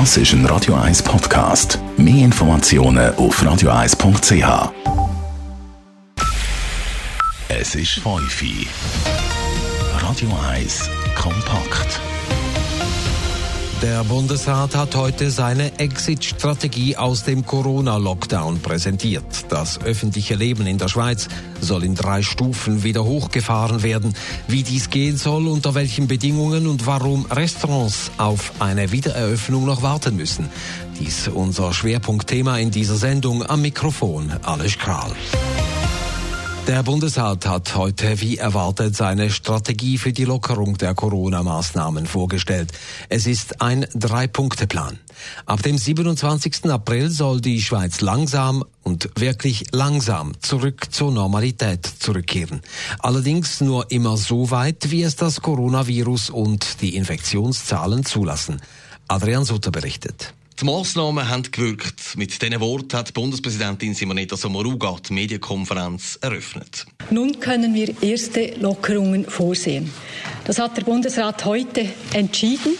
Das ist ein Radio 1 Podcast. Mehr Informationen auf radio1.ch. Es ist Feufi. Radio 1 kompakt. Der Bundesrat hat heute seine Exit-Strategie aus dem Corona-Lockdown präsentiert. Das öffentliche Leben in der Schweiz soll in drei Stufen wieder hochgefahren werden. Wie dies gehen soll, unter welchen Bedingungen und warum Restaurants auf eine Wiedereröffnung noch warten müssen. Dies unser Schwerpunktthema in dieser Sendung. Am Mikrofon Alles Kral. Der Bundesrat hat heute wie erwartet seine Strategie für die Lockerung der Corona-Maßnahmen vorgestellt. Es ist ein Drei-Punkte-Plan. Ab dem 27. April soll die Schweiz langsam und wirklich langsam zurück zur Normalität zurückkehren. Allerdings nur immer so weit, wie es das Coronavirus und die Infektionszahlen zulassen. Adrian Sutter berichtet. Die Massnahmen haben gewirkt. Mit diesen Worten hat Bundespräsidentin Simonetta Sommaruga die Medienkonferenz eröffnet. Nun können wir erste Lockerungen vorsehen. Das hat der Bundesrat heute entschieden.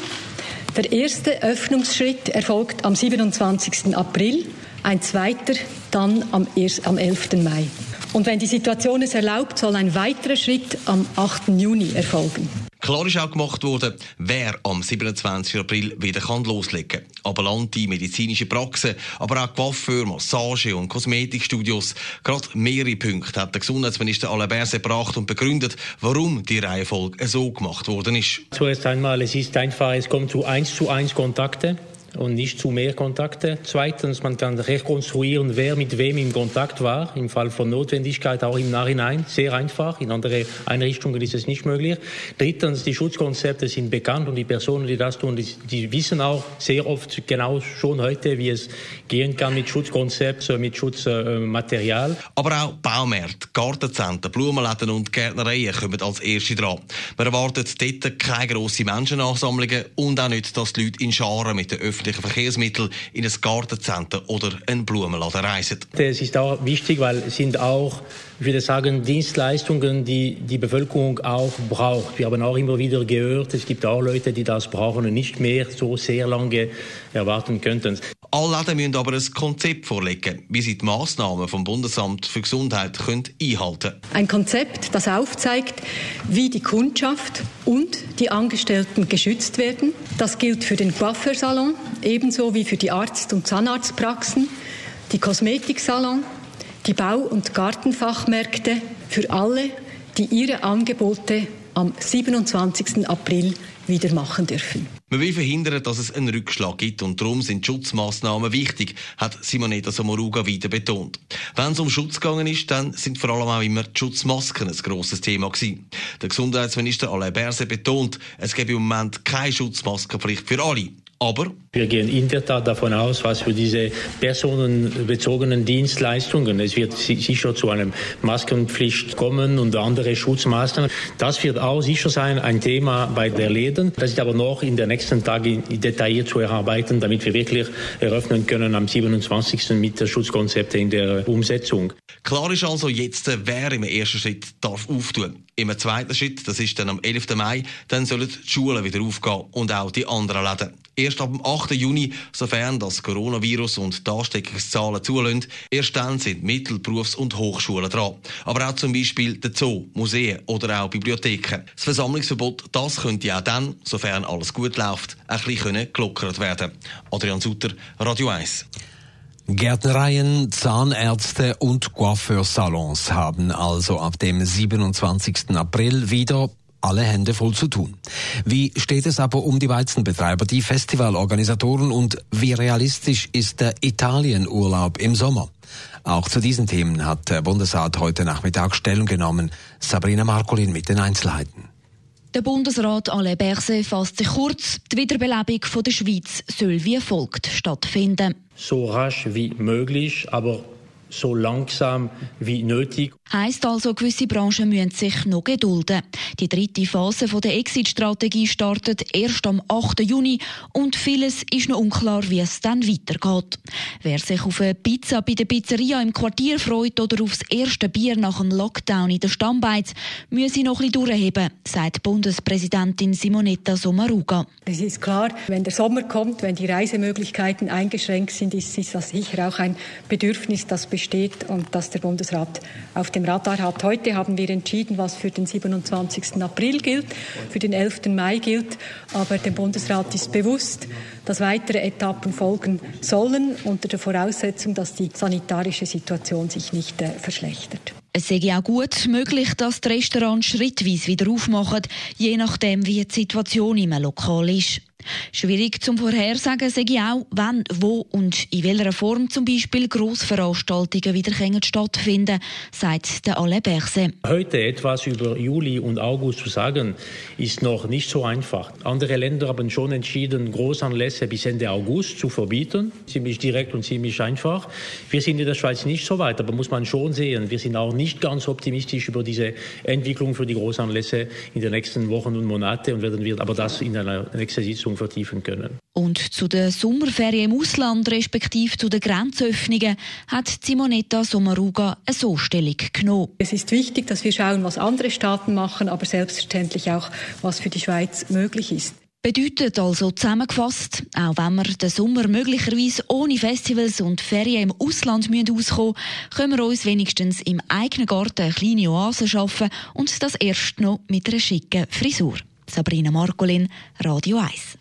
Der erste Öffnungsschritt erfolgt am 27. April, ein zweiter dann am 11. Mai. Und wenn die Situation es erlaubt, soll ein weiterer Schritt am 8. Juni erfolgen. Klar ist auch gemacht worden, wer am 27. April wieder kann loslegen kann. Ambulante medizinische Praxen, aber auch Coiffeur, Massage- und Kosmetikstudios. Gerade mehrere Punkte hat der Gesundheitsminister Alain Berset gebracht und begründet, warum die Reihenfolge so gemacht worden ist. Zuerst einmal, es ist einfach, es kommt zu eins zu eins Kontakte und nicht zu mehr Kontakte. Zweitens, man kann rekonstruieren, wer mit wem im Kontakt war, im Fall von Notwendigkeit auch im Nachhinein. Sehr einfach. In andere Einrichtungen ist es nicht möglich. Drittens, die Schutzkonzepte sind bekannt und die Personen, die das tun, die, die wissen auch sehr oft genau schon heute, wie es gehen kann mit Schutzkonzept, mit Schutzmaterial. Aber auch Baumärkte, Gartenzentren, Blumenläden und Gärtnereien kommen als erste dran. Man erwartet dort keine grossen Menschenansammlungen und auch nicht, dass die Leute in Scharen mit den öffentlichen Verkehrsmitteln in ein Gartencenter oder einen Blumenladen reisen. Es ist auch wichtig, weil es sind auch ich würde sagen, Dienstleistungen, die die Bevölkerung auch braucht. Wir haben auch immer wieder gehört, es gibt auch Leute, die das brauchen und nicht mehr so sehr lange erwarten könnten. Alle Läden müssen aber ein Konzept vorlegen, wie sie die Massnahmen vom Bundesamt für Gesundheit können einhalten können. Ein Konzept, das aufzeigt, wie die Kundschaft und die Angestellten geschützt werden. Das gilt für den Coiffeursalon, ebenso wie für die Arzt- und Zahnarztpraxen, die Kosmetiksalon, die Bau- und Gartenfachmärkte für alle, die ihre Angebote am 27. April wieder machen dürfen. Man will verhindern, dass es einen Rückschlag gibt und darum sind Schutzmaßnahmen wichtig, hat Simonetta Somoruga wieder betont. Wenn es um Schutz gegangen ist, dann sind vor allem auch immer die Schutzmasken ein grosses Thema gewesen. Der Gesundheitsminister Alain Berset betont, es gebe im Moment keine Schutzmaskenpflicht für alle. Aber wir gehen in der Tat davon aus, was für diese personenbezogenen Dienstleistungen, es wird sicher zu einer Maskenpflicht kommen und andere Schutzmaßnahmen. Das wird auch sicher sein ein Thema bei der Läden. Das ist aber noch in den nächsten Tagen detailliert zu erarbeiten, damit wir wirklich eröffnen können am 27. mit der Schutzkonzepte in der Umsetzung. Klar ist also jetzt, wer im ersten Schritt darf auftun. Im zweiten Schritt, das ist dann am 11. Mai, dann sollen die Schulen wieder aufgehen und auch die anderen Läden. Erst ab dem 8. Juni, sofern das Coronavirus und die Ansteckungszahlen zulassen, erst dann sind Mittel-, Berufs- und Hochschulen dran. Aber auch zum Beispiel der Zoo, Museen oder auch Bibliotheken. Das Versammlungsverbot, das könnte auch dann, sofern alles gut läuft, ein bisschen gelockert werden. Adrian Sutter, Radio 1. Gärtnereien, Zahnärzte und Coiffeursalons haben also ab dem 27. April wieder alle Hände voll zu tun. Wie steht es aber um die Weizenbetreiber, die Festivalorganisatoren und wie realistisch ist der Italienurlaub im Sommer? Auch zu diesen Themen hat der Bundesrat heute Nachmittag Stellung genommen. Sabrina Markolin mit den Einzelheiten. Der Bundesrat Alain Berset fasst sich kurz. Die Wiederbelebung der Schweiz soll wie folgt stattfinden. So rasch wie möglich, aber so langsam wie nötig. Heißt also, gewisse Branchen müssen sich noch gedulden. Die dritte Phase der Exit-Strategie startet erst am 8. Juni und vieles ist noch unklar, wie es dann weitergeht. Wer sich auf eine Pizza bei der Pizzeria im Quartier freut oder aufs erste Bier nach dem Lockdown in der Stammbeiz, müsse noch ein bisschen durchheben, sagt Bundespräsidentin Simonetta Sommaruga. Es ist klar, wenn der Sommer kommt, wenn die Reisemöglichkeiten eingeschränkt sind, ist, das sicher auch ein Bedürfnis, das besteht und das der Bundesrat auf dem Radar hat. Heute haben wir entschieden, was für den 27. April gilt, für den 11. Mai gilt. Aber dem Bundesrat ist bewusst, dass weitere Etappen folgen sollen, unter der Voraussetzung, dass die sanitarische Situation sich nicht äh, verschlechtert. Es sei auch gut möglich, dass die Restaurants schrittweise wieder aufmachen, je nachdem, wie die Situation im Lokal ist. Schwierig zum Vorhersagen sage ich auch, wann, wo und in welcher Form zum Beispiel Grossveranstaltungen wieder stattfinden sagt der Alain Berse. Heute etwas über Juli und August zu sagen, ist noch nicht so einfach. Andere Länder haben schon entschieden, Großanlässe bis Ende August zu verbieten. Ziemlich direkt und ziemlich einfach. Wir sind in der Schweiz nicht so weit, aber muss man schon sehen, wir sind auch nicht ganz optimistisch über diese Entwicklung für die Großanlässe in den nächsten Wochen und Monaten und werden wir aber das in einer nächsten Sitzung Forschung vertiefen können. Und zu den Sommerferien im Ausland, respektive zu den Grenzöffnungen, hat Simonetta Sommaruga eine so Stellung genommen. Es ist wichtig, dass wir schauen, was andere Staaten machen, aber selbstverständlich auch, was für die Schweiz möglich ist. Bedeutet also zusammengefasst, auch wenn wir den Sommer möglicherweise ohne Festivals und Ferien im Ausland auskommen müssen, können wir uns wenigstens im eigenen Garten eine kleine Oase schaffen und das erst noch mit einer schicken Frisur. Sabrina Markolin, Radio 1.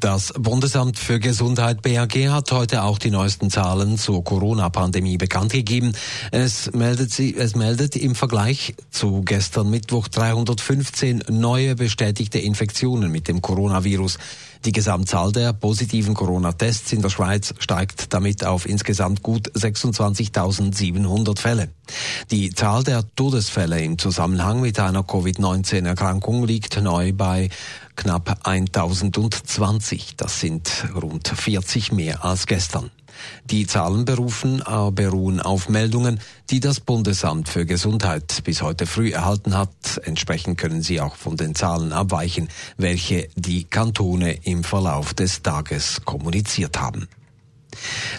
Das Bundesamt für Gesundheit BAG hat heute auch die neuesten Zahlen zur Corona-Pandemie bekannt gegeben. Es meldet, sie, es meldet im Vergleich zu gestern Mittwoch 315 neue bestätigte Infektionen mit dem Coronavirus. Die Gesamtzahl der positiven Corona-Tests in der Schweiz steigt damit auf insgesamt gut 26.700 Fälle. Die Zahl der Todesfälle im Zusammenhang mit einer Covid-19-Erkrankung liegt neu bei knapp 1020. Das sind rund 40 mehr als gestern. Die Zahlen berufen, äh, beruhen auf Meldungen, die das Bundesamt für Gesundheit bis heute früh erhalten hat. Entsprechend können sie auch von den Zahlen abweichen, welche die Kantone im Verlauf des Tages kommuniziert haben.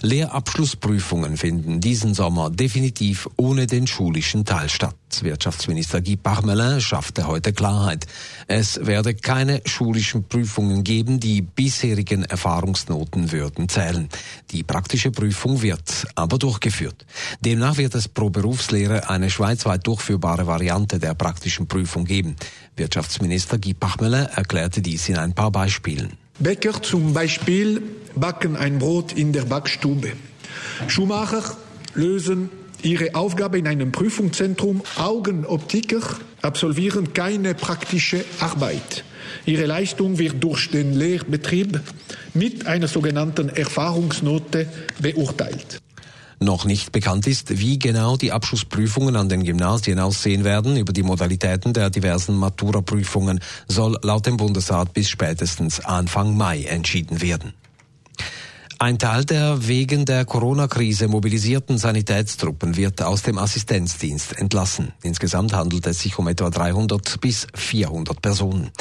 Lehrabschlussprüfungen finden diesen Sommer definitiv ohne den schulischen Teil statt. Wirtschaftsminister Guy Parmelin schaffte heute Klarheit. Es werde keine schulischen Prüfungen geben, die bisherigen Erfahrungsnoten würden zählen. Die praktische Prüfung wird aber durchgeführt. Demnach wird es pro Berufslehre eine schweizweit durchführbare Variante der praktischen Prüfung geben. Wirtschaftsminister Guy Parmelin erklärte dies in ein paar Beispielen. Bäcker zum Beispiel backen ein Brot in der Backstube. Schuhmacher lösen ihre Aufgabe in einem Prüfungszentrum. Augenoptiker absolvieren keine praktische Arbeit. Ihre Leistung wird durch den Lehrbetrieb mit einer sogenannten Erfahrungsnote beurteilt. Noch nicht bekannt ist, wie genau die Abschlussprüfungen an den Gymnasien aussehen werden. Über die Modalitäten der diversen Matura-Prüfungen soll laut dem Bundesrat bis spätestens Anfang Mai entschieden werden. Ein Teil der wegen der Corona-Krise mobilisierten Sanitätstruppen wird aus dem Assistenzdienst entlassen. Insgesamt handelt es sich um etwa 300 bis 400 Personen.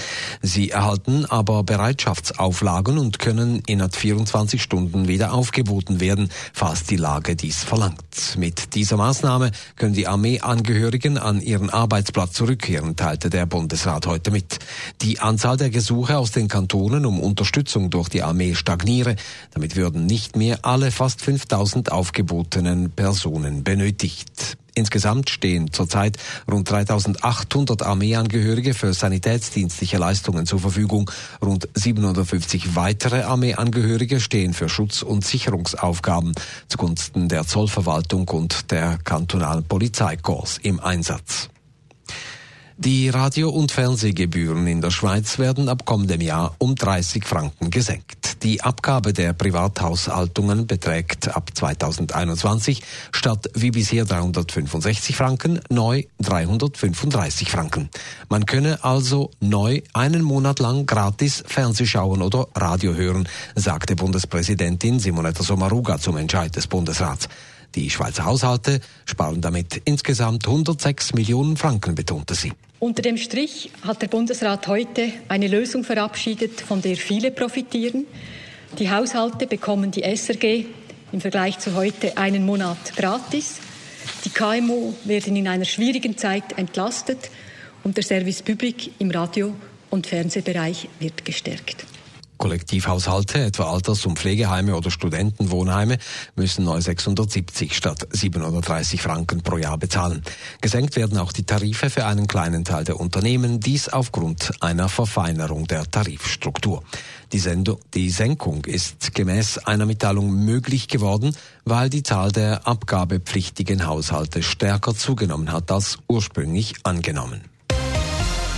Sie erhalten aber Bereitschaftsauflagen und können innerhalb 24 Stunden wieder aufgeboten werden, falls die Lage dies verlangt. Mit dieser Maßnahme können die Armeeangehörigen an ihren Arbeitsplatz zurückkehren, teilte der Bundesrat heute mit. Die Anzahl der Gesuche aus den Kantonen um Unterstützung durch die Armee stagniere. Damit würde würden nicht mehr alle fast 5000 aufgebotenen Personen benötigt. Insgesamt stehen zurzeit rund 3800 Armeeangehörige für sanitätsdienstliche Leistungen zur Verfügung. Rund 750 weitere Armeeangehörige stehen für Schutz- und Sicherungsaufgaben zugunsten der Zollverwaltung und der kantonalen Polizeikorps im Einsatz. Die Radio- und Fernsehgebühren in der Schweiz werden ab kommendem Jahr um 30 Franken gesenkt. Die Abgabe der Privathaushaltungen beträgt ab 2021 statt wie bisher 365 Franken neu 335 Franken. Man könne also neu einen Monat lang gratis Fernseh schauen oder Radio hören, sagte Bundespräsidentin Simonetta Sommaruga zum Entscheid des Bundesrats. Die Schweizer Haushalte sparen damit insgesamt 106 Millionen Franken, betonte sie. Unter dem Strich hat der Bundesrat heute eine Lösung verabschiedet, von der viele profitieren. Die Haushalte bekommen die SRG im Vergleich zu heute einen Monat gratis. Die KMU werden in einer schwierigen Zeit entlastet und der Service Public im Radio- und Fernsehbereich wird gestärkt. Kollektivhaushalte, etwa Alters- und Pflegeheime oder Studentenwohnheime, müssen neu 670 statt 730 Franken pro Jahr bezahlen. Gesenkt werden auch die Tarife für einen kleinen Teil der Unternehmen, dies aufgrund einer Verfeinerung der Tarifstruktur. Die, Sendung, die Senkung ist gemäß einer Mitteilung möglich geworden, weil die Zahl der abgabepflichtigen Haushalte stärker zugenommen hat als ursprünglich angenommen.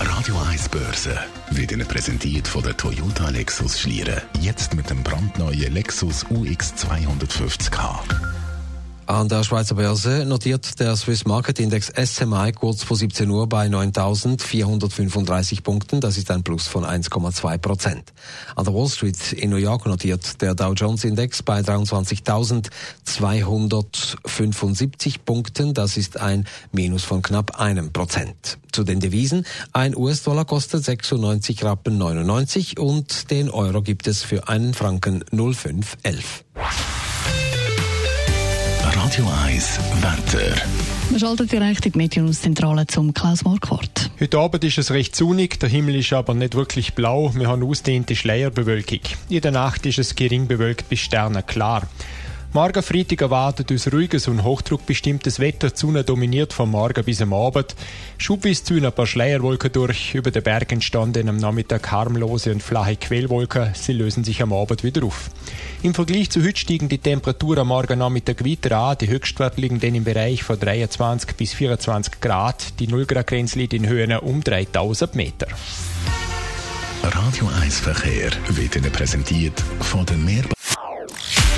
Radio 1 Börse wird Ihnen präsentiert von der Toyota Lexus Schlieren. Jetzt mit dem brandneuen Lexus UX 250k. An der Schweizer Börse notiert der Swiss Market Index SMI kurz vor 17 Uhr bei 9.435 Punkten. Das ist ein Plus von 1,2 Prozent. An der Wall Street in New York notiert der Dow Jones Index bei 23.275 Punkten. Das ist ein Minus von knapp einem Prozent. Zu den Devisen. Ein US-Dollar kostet 96 Rappen 99 und den Euro gibt es für einen Franken 0511. Radio 1 Wetter. Man schaltet direkt in die Meteorzentrale zum Klaus Marquardt. Heute Abend ist es recht sonnig, der Himmel ist aber nicht wirklich blau. Wir haben ausdehnte Schleierbewölkung. In der Nacht ist es gering bewölkt bis sternenklar. Morgen Freitag erwartet uns ruhiges und hochdruckbestimmtes Wetter. Die Sonne dominiert vom Morgen bis am Abend. Schubweise ziehen ein paar Schleierwolken durch. Über den Bergen entstanden am Nachmittag harmlose und flache Quellwolken. Sie lösen sich am Abend wieder auf. Im Vergleich zu heute steigen die Temperaturen am Morgen Nachmittag weiter an. Die Höchstwerte liegen dann im Bereich von 23 bis 24 Grad. Die 0 Grad Grenze liegt in Höhen um 3000 Meter. Radio 1 Verkehr wird Ihnen präsentiert von der Meer.